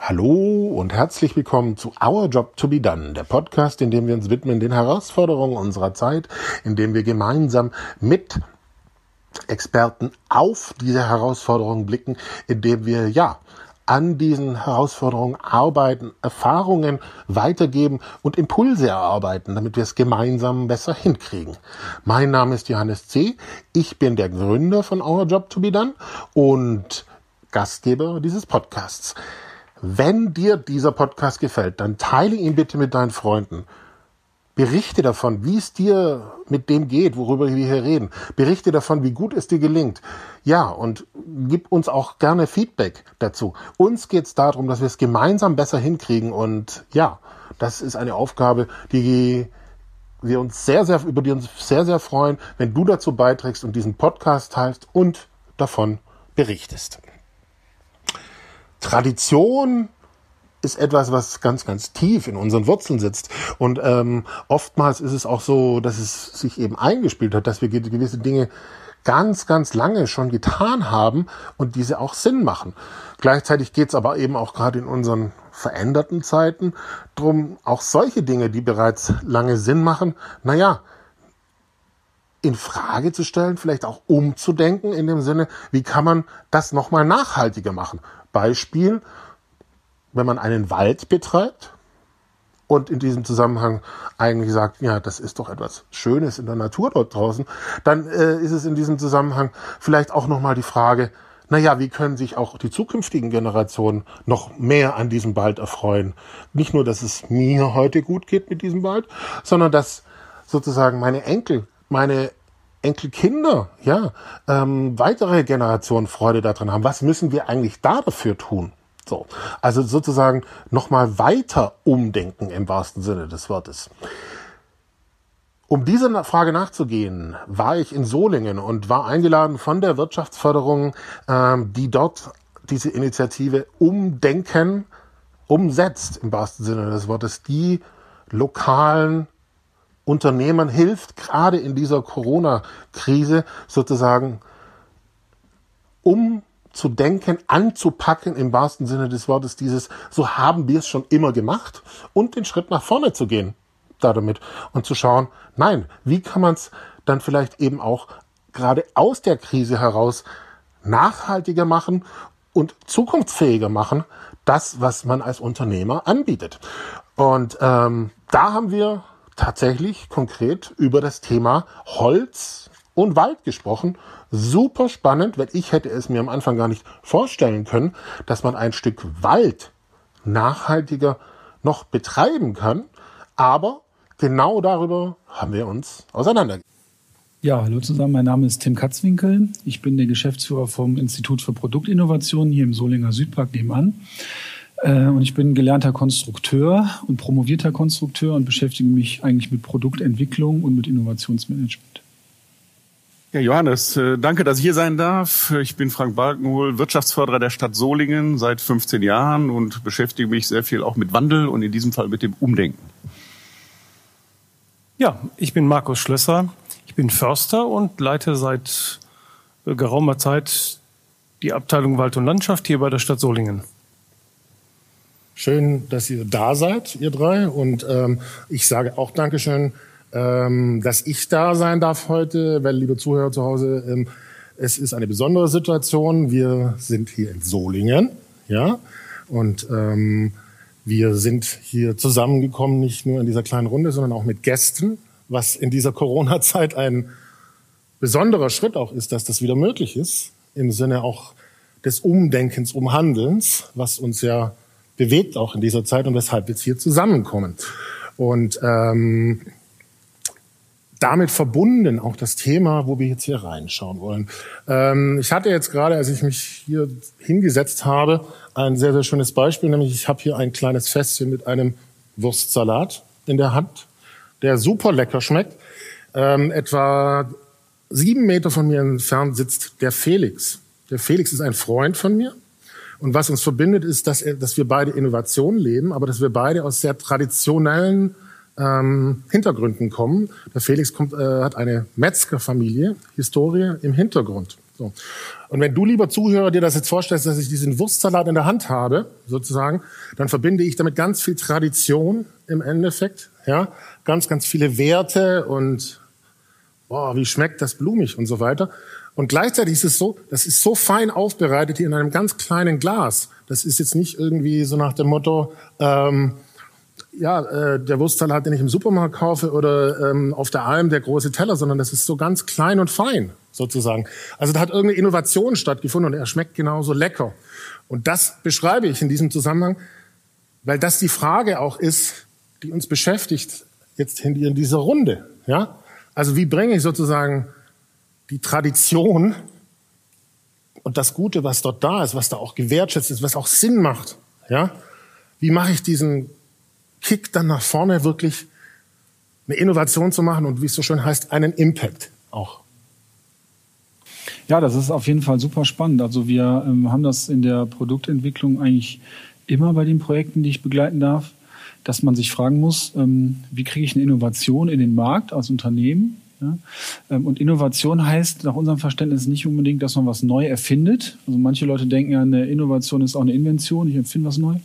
Hallo und herzlich willkommen zu Our Job to be Done, der Podcast, in dem wir uns widmen den Herausforderungen unserer Zeit, in dem wir gemeinsam mit Experten auf diese Herausforderungen blicken, in dem wir ja an diesen Herausforderungen arbeiten, Erfahrungen weitergeben und Impulse erarbeiten, damit wir es gemeinsam besser hinkriegen. Mein Name ist Johannes C. Ich bin der Gründer von Our Job to be Done und Gastgeber dieses Podcasts. Wenn dir dieser Podcast gefällt, dann teile ihn bitte mit deinen Freunden. Berichte davon, wie es dir mit dem geht, worüber wir hier reden. Berichte davon, wie gut es dir gelingt. Ja, und gib uns auch gerne Feedback dazu. Uns geht es darum, dass wir es gemeinsam besser hinkriegen. Und ja, das ist eine Aufgabe, die wir uns sehr, sehr, über die uns sehr, sehr freuen, wenn du dazu beiträgst und diesen Podcast teilst und davon berichtest. Tradition ist etwas, was ganz, ganz tief in unseren Wurzeln sitzt. Und ähm, oftmals ist es auch so, dass es sich eben eingespielt hat, dass wir gewisse Dinge ganz, ganz lange schon getan haben und diese auch Sinn machen. Gleichzeitig geht es aber eben auch gerade in unseren veränderten Zeiten drum, auch solche Dinge, die bereits lange Sinn machen, naja, in Frage zu stellen, vielleicht auch umzudenken in dem Sinne, wie kann man das nochmal nachhaltiger machen? Beispiel, wenn man einen Wald betreibt und in diesem Zusammenhang eigentlich sagt, ja, das ist doch etwas Schönes in der Natur dort draußen, dann äh, ist es in diesem Zusammenhang vielleicht auch nochmal die Frage, naja, wie können sich auch die zukünftigen Generationen noch mehr an diesem Wald erfreuen? Nicht nur, dass es mir heute gut geht mit diesem Wald, sondern dass sozusagen meine Enkel, meine Enkelkinder, ja, ähm, weitere Generationen Freude daran haben. Was müssen wir eigentlich da dafür tun? So, also sozusagen nochmal weiter umdenken im wahrsten Sinne des Wortes. Um diese Frage nachzugehen, war ich in Solingen und war eingeladen von der Wirtschaftsförderung, ähm, die dort diese Initiative Umdenken umsetzt, im wahrsten Sinne des Wortes, die lokalen Unternehmern hilft, gerade in dieser Corona-Krise sozusagen um zu denken, anzupacken im wahrsten Sinne des Wortes, dieses, so haben wir es schon immer gemacht und den Schritt nach vorne zu gehen damit und zu schauen, nein, wie kann man es dann vielleicht eben auch gerade aus der Krise heraus nachhaltiger machen und zukunftsfähiger machen, das, was man als Unternehmer anbietet. Und ähm, da haben wir tatsächlich konkret über das Thema Holz und Wald gesprochen. Super spannend, weil ich hätte es mir am Anfang gar nicht vorstellen können, dass man ein Stück Wald nachhaltiger noch betreiben kann. Aber genau darüber haben wir uns auseinandergesetzt. Ja, hallo zusammen. Mein Name ist Tim Katzwinkel. Ich bin der Geschäftsführer vom Institut für Produktinnovation hier im Solinger Südpark nebenan. Äh, und ich bin gelernter Konstrukteur und promovierter Konstrukteur und beschäftige mich eigentlich mit Produktentwicklung und mit Innovationsmanagement. Ja, Johannes, äh, danke, dass ich hier sein darf. Ich bin Frank Balkenhol, Wirtschaftsförderer der Stadt Solingen seit 15 Jahren und beschäftige mich sehr viel auch mit Wandel und in diesem Fall mit dem Umdenken. Ja, ich bin Markus Schlösser. Ich bin Förster und leite seit äh, geraumer Zeit die Abteilung Wald und Landschaft hier bei der Stadt Solingen. Schön, dass ihr da seid, ihr drei. Und ähm, ich sage auch Dankeschön ähm, dass ich da sein darf heute, weil, liebe Zuhörer zu Hause, ähm, es ist eine besondere Situation. Wir sind hier in Solingen, ja, und ähm, wir sind hier zusammengekommen, nicht nur in dieser kleinen Runde, sondern auch mit Gästen, was in dieser Corona-Zeit ein besonderer Schritt auch ist, dass das wieder möglich ist, im Sinne auch des Umdenkens, Umhandelns, was uns ja bewegt auch in dieser Zeit und weshalb wir jetzt hier zusammenkommen. Und ähm, damit verbunden auch das Thema, wo wir jetzt hier reinschauen wollen. Ähm, ich hatte jetzt gerade, als ich mich hier hingesetzt habe, ein sehr, sehr schönes Beispiel, nämlich ich habe hier ein kleines Fässchen mit einem Wurstsalat in der Hand, der super lecker schmeckt. Ähm, etwa sieben Meter von mir entfernt sitzt der Felix. Der Felix ist ein Freund von mir. Und was uns verbindet, ist, dass, dass wir beide Innovation leben, aber dass wir beide aus sehr traditionellen ähm, Hintergründen kommen. Der Felix kommt, äh, hat eine Metzgerfamilie, Historie im Hintergrund. So. Und wenn du, lieber Zuhörer, dir das jetzt vorstellst, dass ich diesen Wurstsalat in der Hand habe, sozusagen, dann verbinde ich damit ganz viel Tradition im Endeffekt, ja, ganz, ganz viele Werte und boah, wie schmeckt das blumig und so weiter. Und gleichzeitig ist es so, das ist so fein aufbereitet hier in einem ganz kleinen Glas. Das ist jetzt nicht irgendwie so nach dem Motto, ähm, ja, äh, der Wurstsalat, den ich im Supermarkt kaufe oder ähm, auf der Alm der große Teller, sondern das ist so ganz klein und fein sozusagen. Also da hat irgendeine Innovation stattgefunden und er schmeckt genauso lecker. Und das beschreibe ich in diesem Zusammenhang, weil das die Frage auch ist, die uns beschäftigt jetzt in dieser Runde. Ja, also wie bringe ich sozusagen die Tradition und das Gute, was dort da ist, was da auch gewertschätzt ist, was auch Sinn macht. Ja, wie mache ich diesen Kick dann nach vorne wirklich eine Innovation zu machen und wie es so schön heißt, einen Impact auch. Ja, das ist auf jeden Fall super spannend. Also wir ähm, haben das in der Produktentwicklung eigentlich immer bei den Projekten, die ich begleiten darf, dass man sich fragen muss, ähm, wie kriege ich eine Innovation in den Markt als Unternehmen? Ja? Ähm, und Innovation heißt nach unserem Verständnis nicht unbedingt, dass man was neu erfindet. Also manche Leute denken ja, eine Innovation ist auch eine Invention, ich empfinde was neu.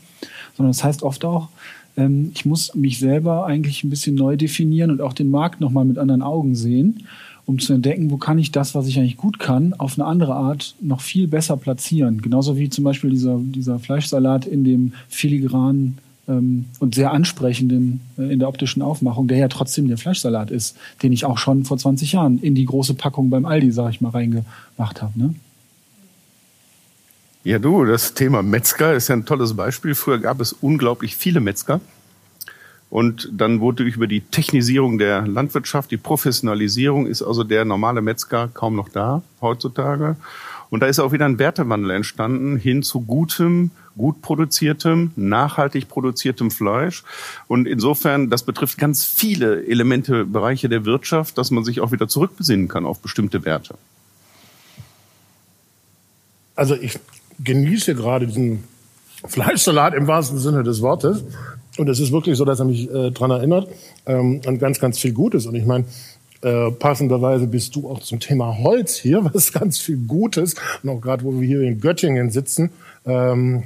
Sondern das heißt oft auch, ähm, ich muss mich selber eigentlich ein bisschen neu definieren und auch den Markt nochmal mit anderen Augen sehen, um zu entdecken, wo kann ich das, was ich eigentlich gut kann, auf eine andere Art noch viel besser platzieren. Genauso wie zum Beispiel dieser, dieser Fleischsalat in dem filigranen ähm, und sehr ansprechenden äh, in der optischen Aufmachung, der ja trotzdem der Fleischsalat ist, den ich auch schon vor 20 Jahren in die große Packung beim Aldi, sag ich mal, reingemacht habe. Ne? Ja, du, das Thema Metzger ist ja ein tolles Beispiel. Früher gab es unglaublich viele Metzger. Und dann wurde über die Technisierung der Landwirtschaft, die Professionalisierung, ist also der normale Metzger kaum noch da heutzutage. Und da ist auch wieder ein Wertewandel entstanden hin zu gutem, gut produziertem, nachhaltig produziertem Fleisch. Und insofern, das betrifft ganz viele Elemente, Bereiche der Wirtschaft, dass man sich auch wieder zurückbesinnen kann auf bestimmte Werte. Also ich genieße gerade diesen Fleischsalat im wahrsten Sinne des Wortes. Und es ist wirklich so, dass er mich äh, daran erinnert ähm, an ganz, ganz viel Gutes. Und ich meine, äh, passenderweise bist du auch zum Thema Holz hier, was ganz viel Gutes. Und auch gerade, wo wir hier in Göttingen sitzen. Ähm,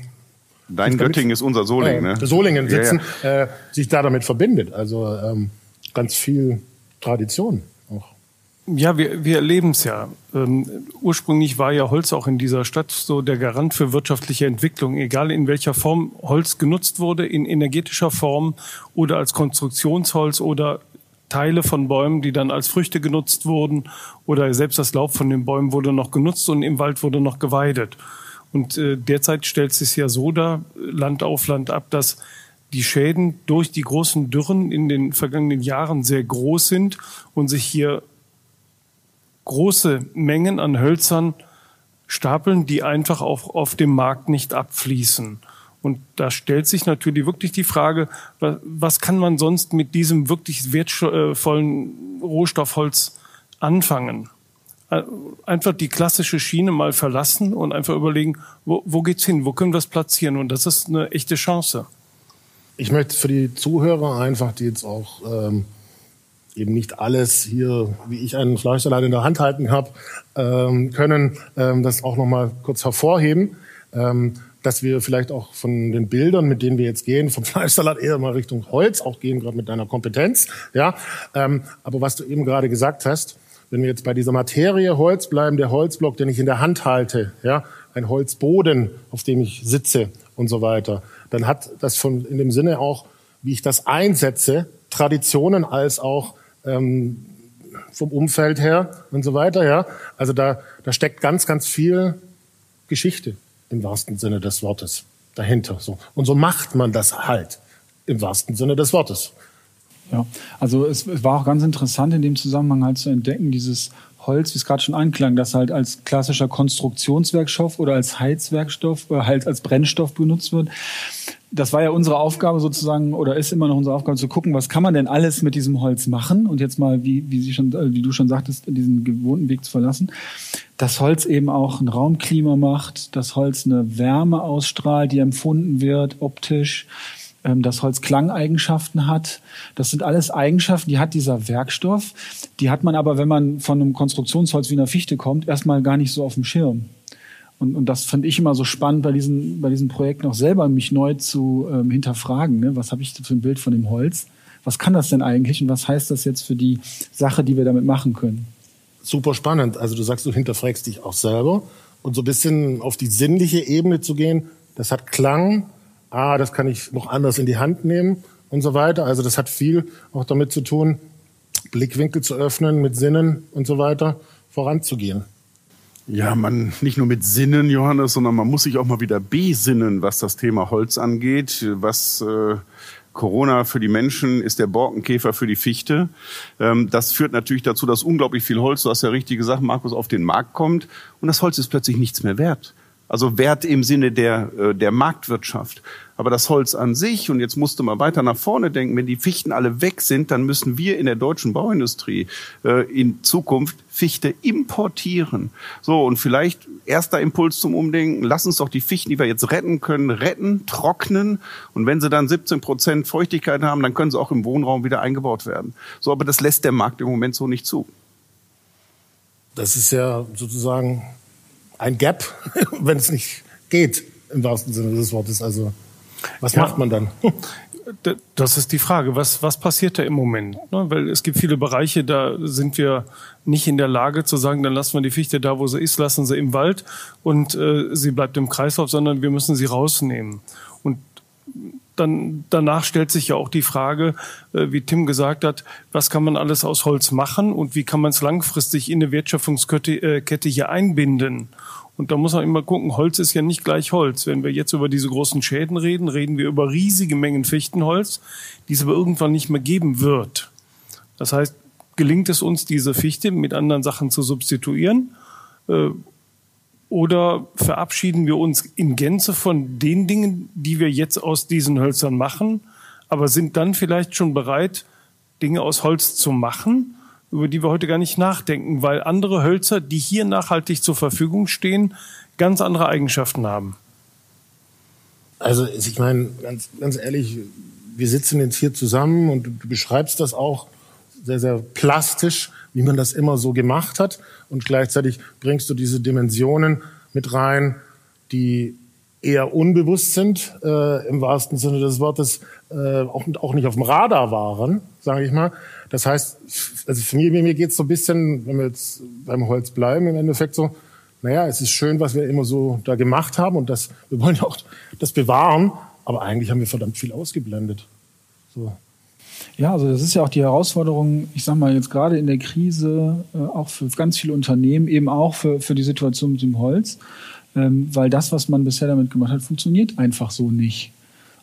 Dein Göttingen ist unser Solingen, ne? Solingen sitzen, ja, ja. Äh, sich da damit verbindet. Also ähm, ganz viel Tradition. Ja, wir, wir erleben es ja. Ähm, ursprünglich war ja Holz auch in dieser Stadt so der Garant für wirtschaftliche Entwicklung, egal in welcher Form Holz genutzt wurde, in energetischer Form oder als Konstruktionsholz oder Teile von Bäumen, die dann als Früchte genutzt wurden oder selbst das Laub von den Bäumen wurde noch genutzt und im Wald wurde noch geweidet. Und äh, derzeit stellt es sich ja so dar, Land auf Land ab, dass die Schäden durch die großen Dürren in den vergangenen Jahren sehr groß sind und sich hier große Mengen an Hölzern stapeln, die einfach auch auf dem Markt nicht abfließen. Und da stellt sich natürlich wirklich die Frage, was kann man sonst mit diesem wirklich wertvollen Rohstoffholz anfangen? Äh, einfach die klassische Schiene mal verlassen und einfach überlegen, wo, wo geht's hin? Wo können wir es platzieren? Und das ist eine echte Chance. Ich möchte für die Zuhörer einfach, die jetzt auch ähm, eben nicht alles hier, wie ich einen Fleischsalat in der Hand halten habe, ähm, können, ähm, das auch noch mal kurz hervorheben, ähm, dass wir vielleicht auch von den Bildern, mit denen wir jetzt gehen, vom Fleischsalat eher mal Richtung Holz auch gehen, gerade mit deiner Kompetenz. Ja, ähm, aber was du eben gerade gesagt hast, wenn wir jetzt bei dieser Materie Holz bleiben, der Holzblock, den ich in der Hand halte, ja, ein Holzboden, auf dem ich sitze und so weiter, dann hat das von in dem Sinne auch, wie ich das einsetze, Traditionen als auch ähm, vom Umfeld her und so weiter. Ja, also da, da steckt ganz, ganz viel Geschichte im wahrsten Sinne des Wortes dahinter. So und so macht man das halt im wahrsten Sinne des Wortes. Ja, also es war auch ganz interessant in dem Zusammenhang halt zu entdecken, dieses Holz, wie es gerade schon anklang, das halt als klassischer Konstruktionswerkstoff oder als Heizwerkstoff oder halt als Brennstoff benutzt wird. Das war ja unsere Aufgabe sozusagen oder ist immer noch unsere Aufgabe zu gucken, was kann man denn alles mit diesem Holz machen? Und jetzt mal, wie, wie, Sie schon, äh, wie du schon sagtest, diesen gewohnten Weg zu verlassen. Das Holz eben auch ein Raumklima macht, das Holz eine Wärme ausstrahlt, die empfunden wird optisch ähm, dass Holz Klangeigenschaften hat. Das sind alles Eigenschaften, die hat dieser Werkstoff. Die hat man aber, wenn man von einem Konstruktionsholz wie einer Fichte kommt, erstmal gar nicht so auf dem Schirm. Und, und das fand ich immer so spannend bei diesen, bei diesen Projekten auch selber, mich neu zu ähm, hinterfragen. Ne? Was habe ich für ein Bild von dem Holz? Was kann das denn eigentlich und was heißt das jetzt für die Sache, die wir damit machen können? Super spannend. Also du sagst, du hinterfragst dich auch selber und so ein bisschen auf die sinnliche Ebene zu gehen. Das hat Klang. Ah, das kann ich noch anders in die Hand nehmen und so weiter. Also das hat viel auch damit zu tun, Blickwinkel zu öffnen, mit Sinnen und so weiter voranzugehen. Ja, man nicht nur mit Sinnen, Johannes, sondern man muss sich auch mal wieder besinnen, was das Thema Holz angeht. Was äh, Corona für die Menschen ist der Borkenkäfer für die Fichte. Ähm, das führt natürlich dazu, dass unglaublich viel Holz, du hast ja richtig gesagt, Markus, auf den Markt kommt und das Holz ist plötzlich nichts mehr wert. Also Wert im Sinne der, äh, der Marktwirtschaft. Aber das Holz an sich, und jetzt musste man weiter nach vorne denken, wenn die Fichten alle weg sind, dann müssen wir in der deutschen Bauindustrie äh, in Zukunft Fichte importieren. So, und vielleicht erster Impuls zum Umdenken, lass uns doch die Fichten, die wir jetzt retten können, retten, trocknen. Und wenn sie dann 17 Prozent Feuchtigkeit haben, dann können sie auch im Wohnraum wieder eingebaut werden. So, aber das lässt der Markt im Moment so nicht zu. Das ist ja sozusagen ein Gap, wenn es nicht geht, im wahrsten Sinne des Wortes. Also was ja. macht man dann? Das ist die Frage. Was, was passiert da im Moment? Ne, weil es gibt viele Bereiche, da sind wir nicht in der Lage zu sagen, dann lassen wir die Fichte da, wo sie ist, lassen sie im Wald und äh, sie bleibt im Kreislauf, sondern wir müssen sie rausnehmen. Und dann danach stellt sich ja auch die Frage, äh, wie Tim gesagt hat, was kann man alles aus Holz machen und wie kann man es langfristig in eine Wertschöpfungskette äh, Kette hier einbinden? Und da muss man immer gucken, Holz ist ja nicht gleich Holz. Wenn wir jetzt über diese großen Schäden reden, reden wir über riesige Mengen Fichtenholz, die es aber irgendwann nicht mehr geben wird. Das heißt, gelingt es uns, diese Fichte mit anderen Sachen zu substituieren? Äh, oder verabschieden wir uns in Gänze von den Dingen, die wir jetzt aus diesen Hölzern machen, aber sind dann vielleicht schon bereit, Dinge aus Holz zu machen, über die wir heute gar nicht nachdenken, weil andere Hölzer, die hier nachhaltig zur Verfügung stehen, ganz andere Eigenschaften haben. Also ich meine, ganz, ganz ehrlich, wir sitzen jetzt hier zusammen und du beschreibst das auch sehr, sehr plastisch, wie man das immer so gemacht hat. Und gleichzeitig bringst du diese Dimensionen mit rein, die eher unbewusst sind, äh, im wahrsten Sinne des Wortes, äh, auch, auch nicht auf dem Radar waren, sage ich mal. Das heißt, also für mich, mir geht es so ein bisschen, wenn wir jetzt beim Holz bleiben, im Endeffekt so, naja, es ist schön, was wir immer so da gemacht haben und das, wir wollen ja auch das bewahren, aber eigentlich haben wir verdammt viel ausgeblendet. So. Ja, also das ist ja auch die Herausforderung, ich sage mal jetzt gerade in der Krise, äh, auch für ganz viele Unternehmen, eben auch für, für die Situation mit dem Holz, ähm, weil das, was man bisher damit gemacht hat, funktioniert einfach so nicht.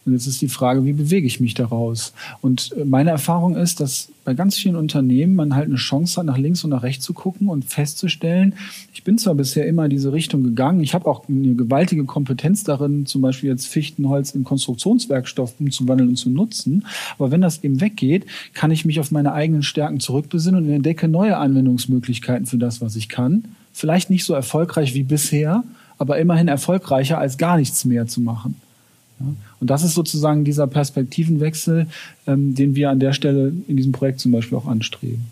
Und jetzt ist die Frage, wie bewege ich mich daraus? Und äh, meine Erfahrung ist, dass bei ganz vielen Unternehmen man halt eine Chance hat, nach links und nach rechts zu gucken und festzustellen, ich bin zwar bisher immer diese Richtung gegangen, ich habe auch eine gewaltige Kompetenz darin, zum Beispiel jetzt Fichtenholz in Konstruktionswerkstoff umzuwandeln und zu nutzen, aber wenn das eben weggeht, kann ich mich auf meine eigenen Stärken zurückbesinnen und entdecke neue Anwendungsmöglichkeiten für das, was ich kann. Vielleicht nicht so erfolgreich wie bisher, aber immerhin erfolgreicher als gar nichts mehr zu machen. Ja? Und das ist sozusagen dieser Perspektivenwechsel, ähm, den wir an der Stelle in diesem Projekt zum Beispiel auch anstreben.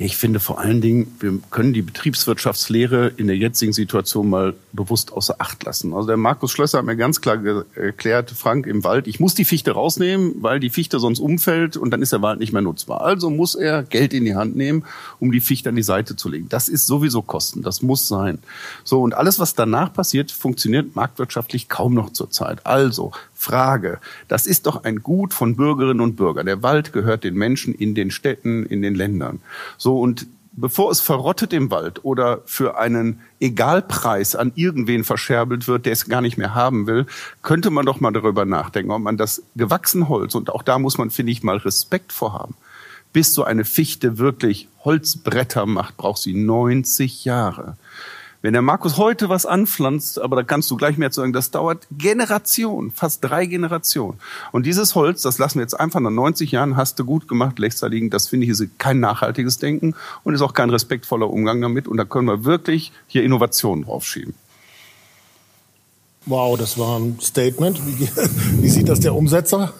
Ja, ich finde vor allen Dingen, wir können die Betriebswirtschaftslehre in der jetzigen Situation mal bewusst außer Acht lassen. Also der Markus Schlösser hat mir ganz klar erklärt, Frank im Wald, ich muss die Fichte rausnehmen, weil die Fichte sonst umfällt und dann ist der Wald nicht mehr nutzbar. Also muss er Geld in die Hand nehmen, um die Fichte an die Seite zu legen. Das ist sowieso Kosten, das muss sein. So, und alles, was danach passiert, funktioniert marktwirtschaftlich kaum noch zurzeit. Also, Frage, das ist doch ein Gut von Bürgerinnen und Bürgern. Der Wald gehört den Menschen in den Städten, in den Ländern. So, und bevor es verrottet im Wald oder für einen Egalpreis an irgendwen verscherbelt wird, der es gar nicht mehr haben will, könnte man doch mal darüber nachdenken, ob man das gewachsene Holz, und auch da muss man, finde ich, mal Respekt vorhaben, bis so eine Fichte wirklich Holzbretter macht, braucht sie 90 Jahre. Wenn der Markus heute was anpflanzt, aber da kannst du gleich mehr zu sagen, das dauert Generationen, fast drei Generationen. Und dieses Holz, das lassen wir jetzt einfach nach 90 Jahren, hast du gut gemacht, lächst da liegen, das finde ich ist kein nachhaltiges Denken und ist auch kein respektvoller Umgang damit. Und da können wir wirklich hier Innovationen draufschieben. Wow, das war ein Statement. Wie, wie sieht das der Umsetzer?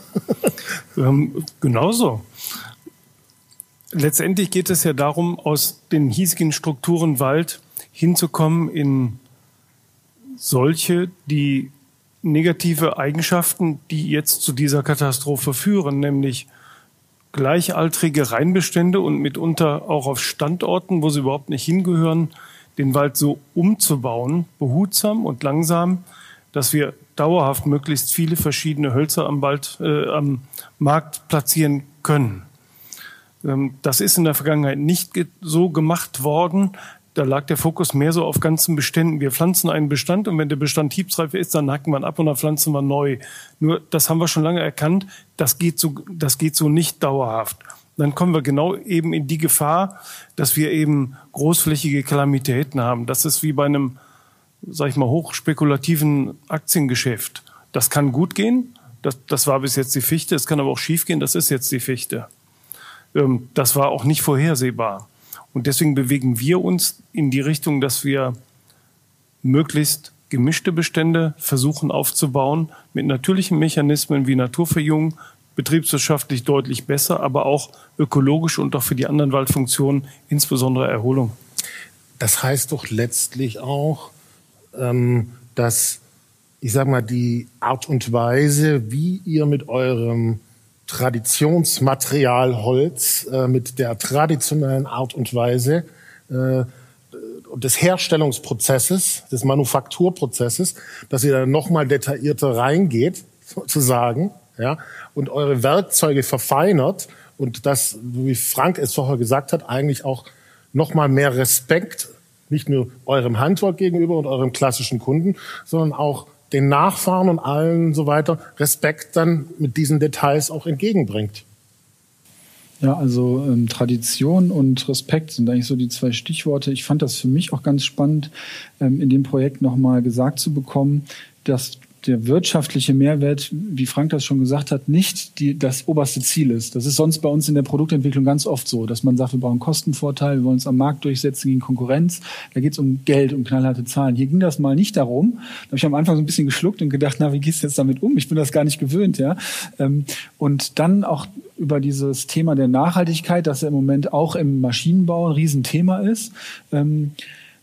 ähm, genauso. Letztendlich geht es ja darum, aus den hiesigen Strukturen Wald hinzukommen in solche, die negative Eigenschaften, die jetzt zu dieser Katastrophe führen, nämlich gleichaltrige Reinbestände und mitunter auch auf Standorten, wo sie überhaupt nicht hingehören, den Wald so umzubauen, behutsam und langsam, dass wir dauerhaft möglichst viele verschiedene Hölzer am, Wald, äh, am Markt platzieren können. Ähm, das ist in der Vergangenheit nicht so gemacht worden. Da lag der Fokus mehr so auf ganzen Beständen. Wir pflanzen einen Bestand und wenn der Bestand hiebsreif ist, dann hacken wir ihn ab und dann pflanzen wir neu. Nur, das haben wir schon lange erkannt, das geht so, das geht so nicht dauerhaft. Dann kommen wir genau eben in die Gefahr, dass wir eben großflächige Kalamitäten haben. Das ist wie bei einem, sag ich mal, hochspekulativen Aktiengeschäft. Das kann gut gehen. Das, das war bis jetzt die Fichte. Es kann aber auch schief gehen. Das ist jetzt die Fichte. Ähm, das war auch nicht vorhersehbar. Und deswegen bewegen wir uns in die Richtung, dass wir möglichst gemischte Bestände versuchen aufzubauen mit natürlichen Mechanismen wie Naturverjüngung, betriebswirtschaftlich deutlich besser, aber auch ökologisch und auch für die anderen Waldfunktionen, insbesondere Erholung. Das heißt doch letztlich auch, ähm, dass, ich sag mal, die Art und Weise, wie ihr mit eurem Traditionsmaterial Holz äh, mit der traditionellen Art und Weise äh, des Herstellungsprozesses, des Manufakturprozesses, dass ihr da nochmal detaillierter reingeht, sozusagen, ja, und eure Werkzeuge verfeinert und das, wie Frank es vorher gesagt hat, eigentlich auch nochmal mehr Respekt, nicht nur eurem Handwerk gegenüber und eurem klassischen Kunden, sondern auch den Nachfahren und allen so weiter Respekt dann mit diesen Details auch entgegenbringt. Ja, also ähm, Tradition und Respekt sind eigentlich so die zwei Stichworte. Ich fand das für mich auch ganz spannend, ähm, in dem Projekt nochmal gesagt zu bekommen, dass der wirtschaftliche Mehrwert, wie Frank das schon gesagt hat, nicht die, das oberste Ziel ist. Das ist sonst bei uns in der Produktentwicklung ganz oft so, dass man sagt, wir brauchen Kostenvorteil, wir wollen uns am Markt durchsetzen gegen Konkurrenz. Da geht es um Geld, um knallharte Zahlen. Hier ging das mal nicht darum. Da habe ich am Anfang so ein bisschen geschluckt und gedacht, na, wie gehst du jetzt damit um? Ich bin das gar nicht gewöhnt, ja. Ähm, und dann auch über dieses Thema der Nachhaltigkeit, das ja im Moment auch im Maschinenbau ein Riesenthema ist. Ähm,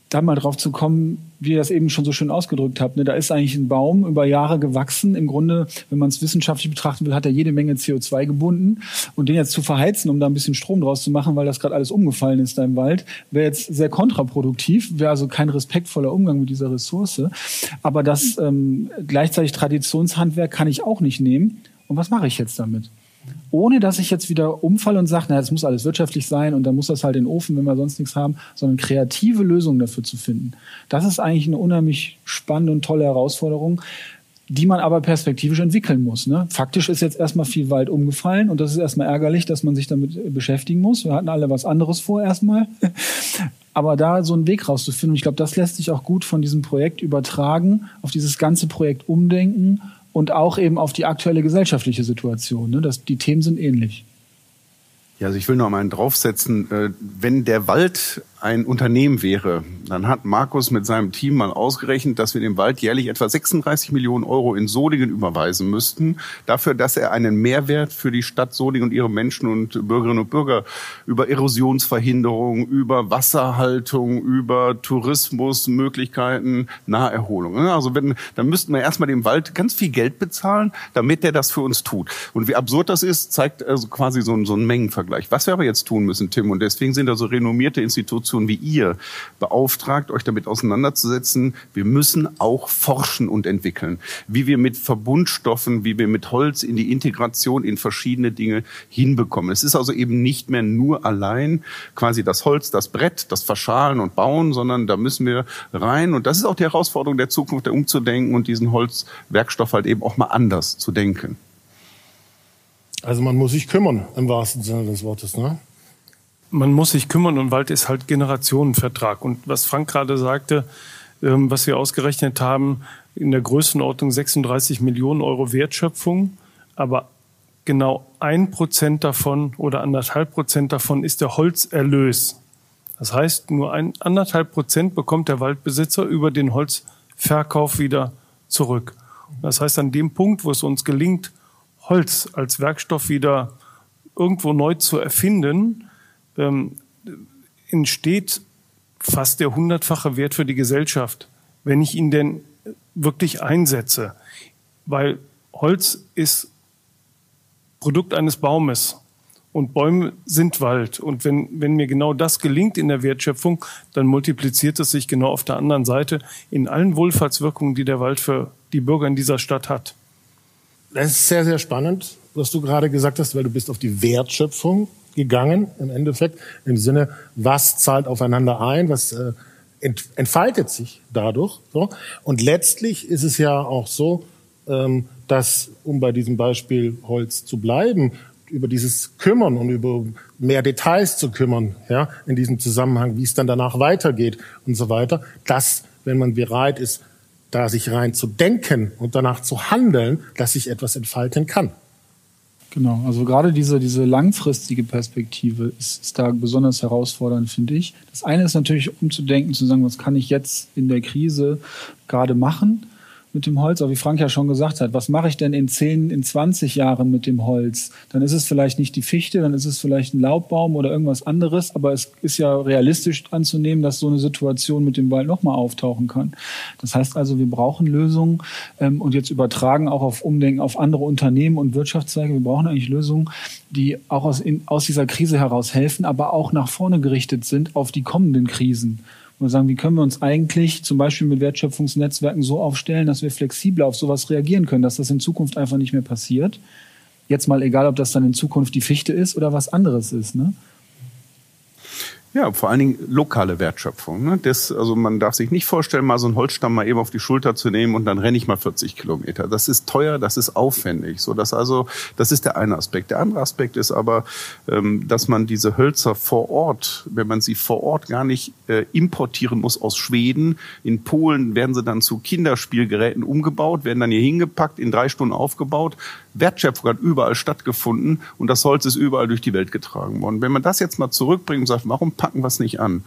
da mal drauf zu kommen, wie ihr das eben schon so schön ausgedrückt habt. Ne? Da ist eigentlich ein Baum über Jahre gewachsen. Im Grunde, wenn man es wissenschaftlich betrachten will, hat er jede Menge CO2 gebunden. Und den jetzt zu verheizen, um da ein bisschen Strom draus zu machen, weil das gerade alles umgefallen ist da im Wald, wäre jetzt sehr kontraproduktiv, wäre also kein respektvoller Umgang mit dieser Ressource. Aber das ähm, gleichzeitig Traditionshandwerk kann ich auch nicht nehmen. Und was mache ich jetzt damit? Ohne dass ich jetzt wieder umfalle und sage, na, das muss alles wirtschaftlich sein und dann muss das halt in den Ofen, wenn wir sonst nichts haben, sondern kreative Lösungen dafür zu finden. Das ist eigentlich eine unheimlich spannende und tolle Herausforderung, die man aber perspektivisch entwickeln muss. Ne? Faktisch ist jetzt erstmal viel Wald umgefallen und das ist erstmal ärgerlich, dass man sich damit beschäftigen muss. Wir hatten alle was anderes vor erstmal. Aber da so einen Weg rauszufinden, ich glaube, das lässt sich auch gut von diesem Projekt übertragen, auf dieses ganze Projekt umdenken und auch eben auf die aktuelle gesellschaftliche Situation. Ne? Das, die Themen sind ähnlich. Ja, also ich will noch mal draufsetzen. Äh, wenn der Wald ein Unternehmen wäre, dann hat Markus mit seinem Team mal ausgerechnet, dass wir dem Wald jährlich etwa 36 Millionen Euro in Solingen überweisen müssten, dafür, dass er einen Mehrwert für die Stadt Solingen und ihre Menschen und Bürgerinnen und Bürger über Erosionsverhinderung, über Wasserhaltung, über Tourismusmöglichkeiten, Naherholung. Also wenn, dann müssten wir erstmal dem Wald ganz viel Geld bezahlen, damit der das für uns tut. Und wie absurd das ist, zeigt also quasi so, so ein Mengenvergleich. Was wir aber jetzt tun müssen, Tim, und deswegen sind da so renommierte Institutionen Institution wie ihr beauftragt, euch damit auseinanderzusetzen. Wir müssen auch forschen und entwickeln, wie wir mit Verbundstoffen, wie wir mit Holz in die Integration in verschiedene Dinge hinbekommen. Es ist also eben nicht mehr nur allein quasi das Holz, das Brett, das Verschalen und Bauen, sondern da müssen wir rein. Und das ist auch die Herausforderung der Zukunft, umzudenken und diesen Holzwerkstoff halt eben auch mal anders zu denken. Also man muss sich kümmern, im wahrsten Sinne des Wortes, ne? Man muss sich kümmern und Wald ist halt Generationenvertrag. Und was Frank gerade sagte, ähm, was wir ausgerechnet haben, in der Größenordnung 36 Millionen Euro Wertschöpfung, aber genau ein Prozent davon oder anderthalb Prozent davon ist der Holzerlös. Das heißt, nur ein anderthalb Prozent bekommt der Waldbesitzer über den Holzverkauf wieder zurück. Das heißt, an dem Punkt, wo es uns gelingt, Holz als Werkstoff wieder irgendwo neu zu erfinden, ähm, entsteht fast der hundertfache Wert für die Gesellschaft, wenn ich ihn denn wirklich einsetze. Weil Holz ist Produkt eines Baumes und Bäume sind Wald. Und wenn, wenn mir genau das gelingt in der Wertschöpfung, dann multipliziert es sich genau auf der anderen Seite in allen Wohlfahrtswirkungen, die der Wald für die Bürger in dieser Stadt hat. Das ist sehr, sehr spannend, was du gerade gesagt hast, weil du bist auf die Wertschöpfung gegangen im Endeffekt, im Sinne, was zahlt aufeinander ein, was äh, entfaltet sich dadurch. So. Und letztlich ist es ja auch so, ähm, dass, um bei diesem Beispiel Holz zu bleiben, über dieses Kümmern und über mehr Details zu kümmern, ja, in diesem Zusammenhang, wie es dann danach weitergeht und so weiter, dass, wenn man bereit ist, da sich rein zu denken und danach zu handeln, dass sich etwas entfalten kann. Genau, also gerade diese, diese langfristige Perspektive ist, ist da besonders herausfordernd, finde ich. Das eine ist natürlich umzudenken, zu sagen, was kann ich jetzt in der Krise gerade machen? Mit dem Holz, aber wie Frank ja schon gesagt hat, was mache ich denn in 10, in 20 Jahren mit dem Holz? Dann ist es vielleicht nicht die Fichte, dann ist es vielleicht ein Laubbaum oder irgendwas anderes, aber es ist ja realistisch anzunehmen, dass so eine Situation mit dem Wald nochmal auftauchen kann. Das heißt also, wir brauchen Lösungen ähm, und jetzt übertragen auch auf Umdenken auf andere Unternehmen und Wirtschaftszweige. Wir brauchen eigentlich Lösungen, die auch aus, in, aus dieser Krise heraus helfen, aber auch nach vorne gerichtet sind auf die kommenden Krisen und sagen, wie können wir uns eigentlich zum Beispiel mit Wertschöpfungsnetzwerken so aufstellen, dass wir flexibler auf sowas reagieren können, dass das in Zukunft einfach nicht mehr passiert. Jetzt mal egal, ob das dann in Zukunft die Fichte ist oder was anderes ist. Ne? Ja, vor allen Dingen lokale Wertschöpfung. Ne? Das, also man darf sich nicht vorstellen, mal so einen Holzstamm mal eben auf die Schulter zu nehmen und dann renne ich mal 40 Kilometer. Das ist teuer, das ist aufwendig. So, dass also, das ist der eine Aspekt. Der andere Aspekt ist aber, ähm, dass man diese Hölzer vor Ort, wenn man sie vor Ort gar nicht äh, importieren muss aus Schweden. In Polen werden sie dann zu Kinderspielgeräten umgebaut, werden dann hier hingepackt, in drei Stunden aufgebaut. Wertschöpfung hat überall stattgefunden und das Holz ist überall durch die Welt getragen worden. Wenn man das jetzt mal zurückbringt und sagt, warum packen wir es nicht an,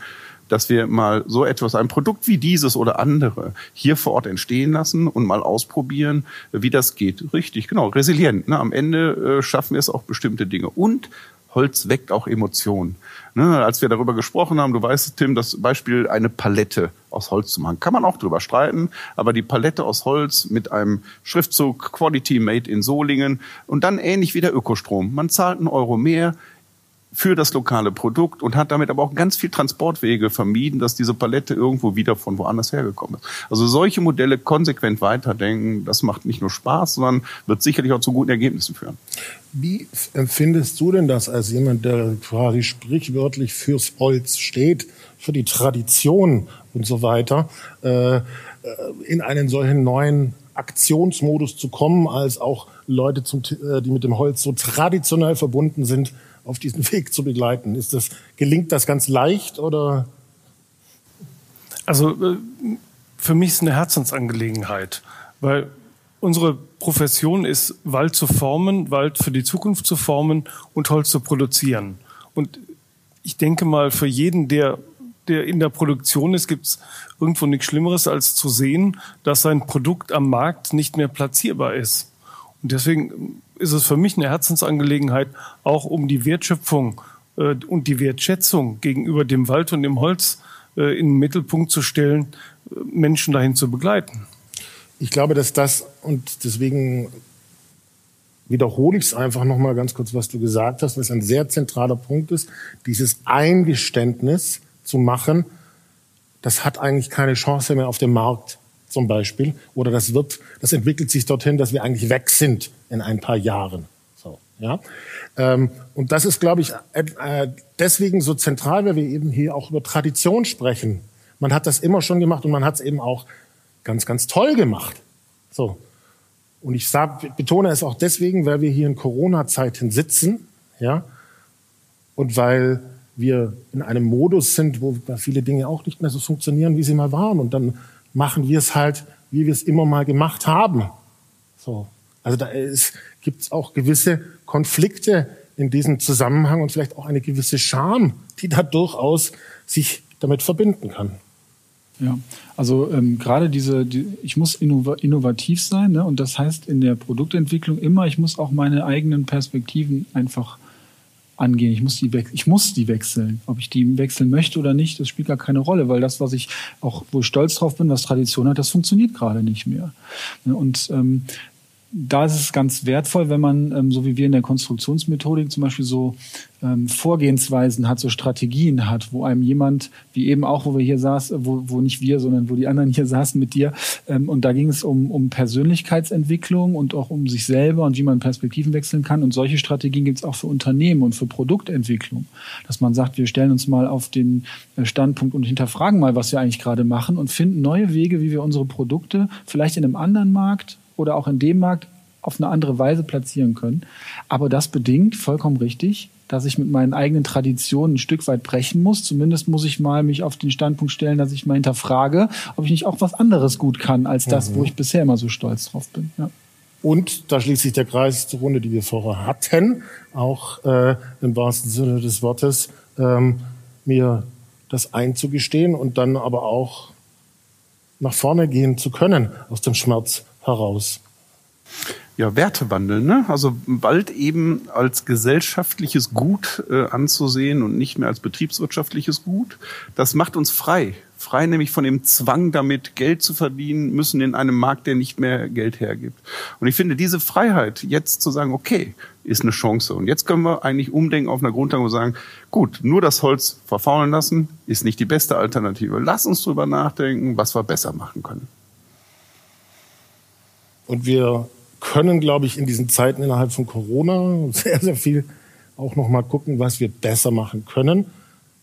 dass wir mal so etwas, ein Produkt wie dieses oder andere hier vor Ort entstehen lassen und mal ausprobieren, wie das geht. Richtig, genau, resilient. Ne? Am Ende äh, schaffen wir es auch bestimmte Dinge. Und Holz weckt auch Emotionen. Ne, als wir darüber gesprochen haben, du weißt, Tim, das Beispiel, eine Palette aus Holz zu machen. Kann man auch drüber streiten, aber die Palette aus Holz mit einem Schriftzug Quality Made in Solingen und dann ähnlich wie der Ökostrom. Man zahlt einen Euro mehr, für das lokale Produkt und hat damit aber auch ganz viel Transportwege vermieden, dass diese Palette irgendwo wieder von woanders hergekommen ist. Also solche Modelle konsequent weiterdenken, das macht nicht nur Spaß, sondern wird sicherlich auch zu guten Ergebnissen führen. Wie empfindest du denn das als jemand, der quasi sprichwörtlich fürs Holz steht, für die Tradition und so weiter, äh, äh, in einen solchen neuen Aktionsmodus zu kommen, als auch Leute, äh, die mit dem Holz so traditionell verbunden sind, auf diesen Weg zu begleiten? Ist das, gelingt das ganz leicht oder? Also äh, für mich ist es eine Herzensangelegenheit, weil unsere Profession ist, Wald zu formen, Wald für die Zukunft zu formen und Holz zu produzieren. Und ich denke mal, für jeden, der, der in der Produktion ist, gibt es irgendwo nichts Schlimmeres, als zu sehen, dass sein Produkt am Markt nicht mehr platzierbar ist. Und deswegen ist es für mich eine Herzensangelegenheit, auch um die Wertschöpfung äh, und die Wertschätzung gegenüber dem Wald und dem Holz äh, in den Mittelpunkt zu stellen, äh, Menschen dahin zu begleiten. Ich glaube, dass das, und deswegen wiederhole ich es einfach nochmal ganz kurz, was du gesagt hast, was ein sehr zentraler Punkt ist, dieses Eingeständnis zu machen, das hat eigentlich keine Chance mehr auf dem Markt zum Beispiel. Oder das wird, das entwickelt sich dorthin, dass wir eigentlich weg sind in ein paar Jahren. So, ja. Ähm, und das ist, glaube ich, äh, deswegen so zentral, weil wir eben hier auch über Tradition sprechen. Man hat das immer schon gemacht und man hat es eben auch ganz, ganz toll gemacht. So. Und ich sag, betone es auch deswegen, weil wir hier in Corona-Zeiten sitzen, ja, und weil wir in einem Modus sind, wo viele Dinge auch nicht mehr so funktionieren, wie sie mal waren. Und dann machen wir es halt, wie wir es immer mal gemacht haben. So. Also da gibt es auch gewisse Konflikte in diesem Zusammenhang und vielleicht auch eine gewisse Scham, die da durchaus sich damit verbinden kann. Ja, also ähm, gerade diese, die, ich muss innovativ sein ne? und das heißt in der Produktentwicklung immer, ich muss auch meine eigenen Perspektiven einfach angehen. Ich muss die, ich muss die wechseln. Ob ich die wechseln möchte oder nicht, das spielt gar keine Rolle, weil das, was ich auch, wo ich stolz drauf bin, was Tradition hat, das funktioniert gerade nicht mehr. Und ähm, da ist es ganz wertvoll, wenn man, ähm, so wie wir in der Konstruktionsmethodik zum Beispiel so ähm, Vorgehensweisen hat, so Strategien hat, wo einem jemand, wie eben auch, wo wir hier saßen, wo, wo nicht wir, sondern wo die anderen hier saßen mit dir, ähm, und da ging es um, um Persönlichkeitsentwicklung und auch um sich selber und wie man Perspektiven wechseln kann. Und solche Strategien gibt es auch für Unternehmen und für Produktentwicklung, dass man sagt, wir stellen uns mal auf den äh, Standpunkt und hinterfragen mal, was wir eigentlich gerade machen und finden neue Wege, wie wir unsere Produkte vielleicht in einem anderen Markt oder auch in dem Markt auf eine andere Weise platzieren können. Aber das bedingt, vollkommen richtig, dass ich mit meinen eigenen Traditionen ein Stück weit brechen muss. Zumindest muss ich mal mich auf den Standpunkt stellen, dass ich mal hinterfrage, ob ich nicht auch was anderes gut kann als das, mhm. wo ich bisher immer so stolz drauf bin. Ja. Und da schließt sich der Kreis zur Runde, die wir vorher hatten, auch äh, im wahrsten Sinne des Wortes, ähm, mir das einzugestehen und dann aber auch nach vorne gehen zu können aus dem Schmerz heraus? Ja, Wertewandel, ne? Also bald eben als gesellschaftliches Gut äh, anzusehen und nicht mehr als betriebswirtschaftliches Gut. Das macht uns frei. Frei nämlich von dem Zwang, damit Geld zu verdienen müssen in einem Markt, der nicht mehr Geld hergibt. Und ich finde, diese Freiheit, jetzt zu sagen, okay, ist eine Chance. Und jetzt können wir eigentlich umdenken auf einer Grundlage und sagen, gut, nur das Holz verfaulen lassen ist nicht die beste Alternative. Lass uns drüber nachdenken, was wir besser machen können. Und wir können, glaube ich, in diesen Zeiten innerhalb von Corona sehr, sehr viel auch noch mal gucken, was wir besser machen können.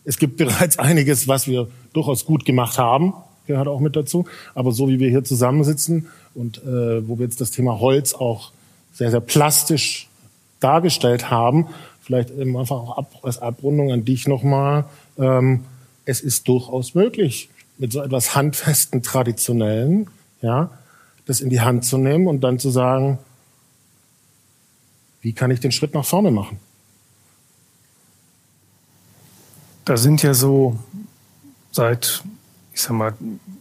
Es gibt bereits einiges, was wir durchaus gut gemacht haben, gehört auch mit dazu. Aber so wie wir hier zusammensitzen und äh, wo wir jetzt das Thema Holz auch sehr, sehr plastisch dargestellt haben, vielleicht eben einfach auch ab, als Abrundung an dich nochmal, ähm, es ist durchaus möglich, mit so etwas handfesten, traditionellen, ja, das in die Hand zu nehmen und dann zu sagen, wie kann ich den Schritt nach vorne machen? Da sind ja so seit, ich sag mal,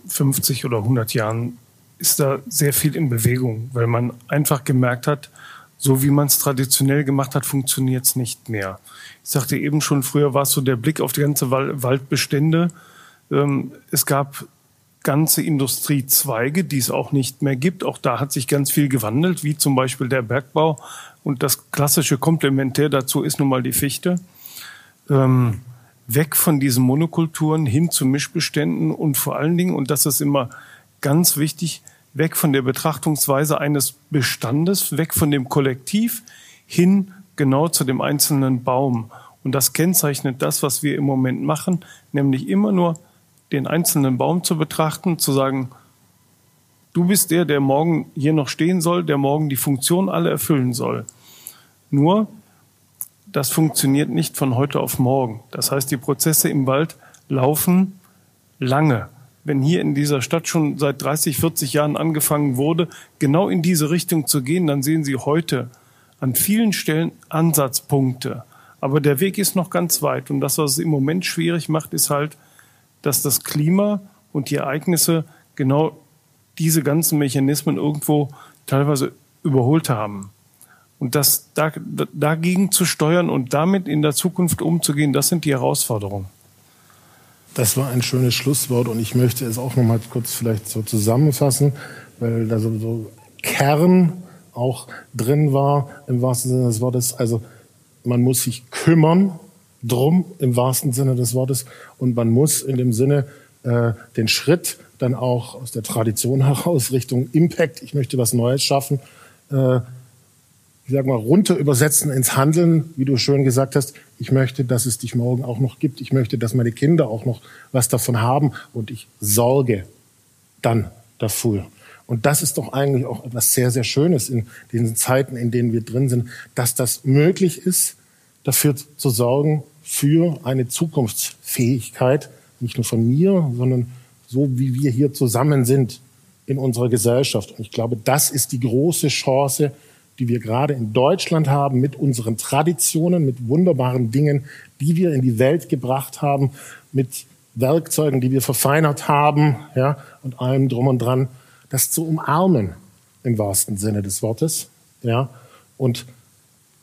50 oder 100 Jahren ist da sehr viel in Bewegung, weil man einfach gemerkt hat, so wie man es traditionell gemacht hat, funktioniert es nicht mehr. Ich sagte eben schon, früher war es so der Blick auf die ganze Waldbestände. Ähm, es gab ganze Industriezweige, die es auch nicht mehr gibt. Auch da hat sich ganz viel gewandelt, wie zum Beispiel der Bergbau. Und das klassische Komplementär dazu ist nun mal die Fichte. Ähm, weg von diesen Monokulturen hin zu Mischbeständen und vor allen Dingen, und das ist immer ganz wichtig, weg von der Betrachtungsweise eines Bestandes, weg von dem Kollektiv hin genau zu dem einzelnen Baum. Und das kennzeichnet das, was wir im Moment machen, nämlich immer nur den einzelnen Baum zu betrachten, zu sagen, du bist der, der morgen hier noch stehen soll, der morgen die Funktion alle erfüllen soll. Nur, das funktioniert nicht von heute auf morgen. Das heißt, die Prozesse im Wald laufen lange. Wenn hier in dieser Stadt schon seit 30, 40 Jahren angefangen wurde, genau in diese Richtung zu gehen, dann sehen Sie heute an vielen Stellen Ansatzpunkte. Aber der Weg ist noch ganz weit. Und das, was es im Moment schwierig macht, ist halt, dass das Klima und die Ereignisse genau diese ganzen Mechanismen irgendwo teilweise überholt haben. Und das da, dagegen zu steuern und damit in der Zukunft umzugehen, das sind die Herausforderungen. Das war ein schönes Schlusswort und ich möchte es auch noch mal kurz vielleicht so zusammenfassen, weil da so, Kern auch drin war im wahrsten Sinne des Wortes. Also man muss sich kümmern drum im wahrsten Sinne des Wortes. Und man muss in dem Sinne äh, den Schritt dann auch aus der Tradition heraus Richtung Impact, ich möchte was Neues schaffen, äh, ich sag mal, runter übersetzen ins Handeln, wie du schön gesagt hast, ich möchte, dass es dich morgen auch noch gibt, ich möchte, dass meine Kinder auch noch was davon haben und ich sorge dann dafür. Und das ist doch eigentlich auch etwas sehr, sehr Schönes in diesen Zeiten, in denen wir drin sind, dass das möglich ist, dafür zu sorgen, für eine Zukunftsfähigkeit, nicht nur von mir, sondern so wie wir hier zusammen sind in unserer Gesellschaft. Und ich glaube, das ist die große Chance, die wir gerade in Deutschland haben mit unseren Traditionen, mit wunderbaren Dingen, die wir in die Welt gebracht haben, mit Werkzeugen, die wir verfeinert haben, ja, und allem drum und dran, das zu umarmen im wahrsten Sinne des Wortes, ja, und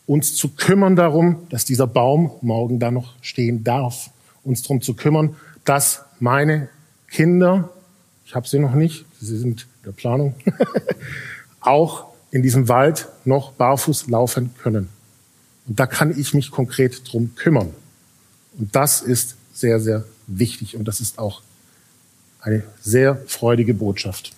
uns zu kümmern darum, dass dieser Baum morgen da noch stehen darf, uns darum zu kümmern, dass meine Kinder, ich habe sie noch nicht, sie sind in der Planung, auch in diesem Wald noch barfuß laufen können. Und da kann ich mich konkret drum kümmern. Und das ist sehr, sehr wichtig und das ist auch eine sehr freudige Botschaft.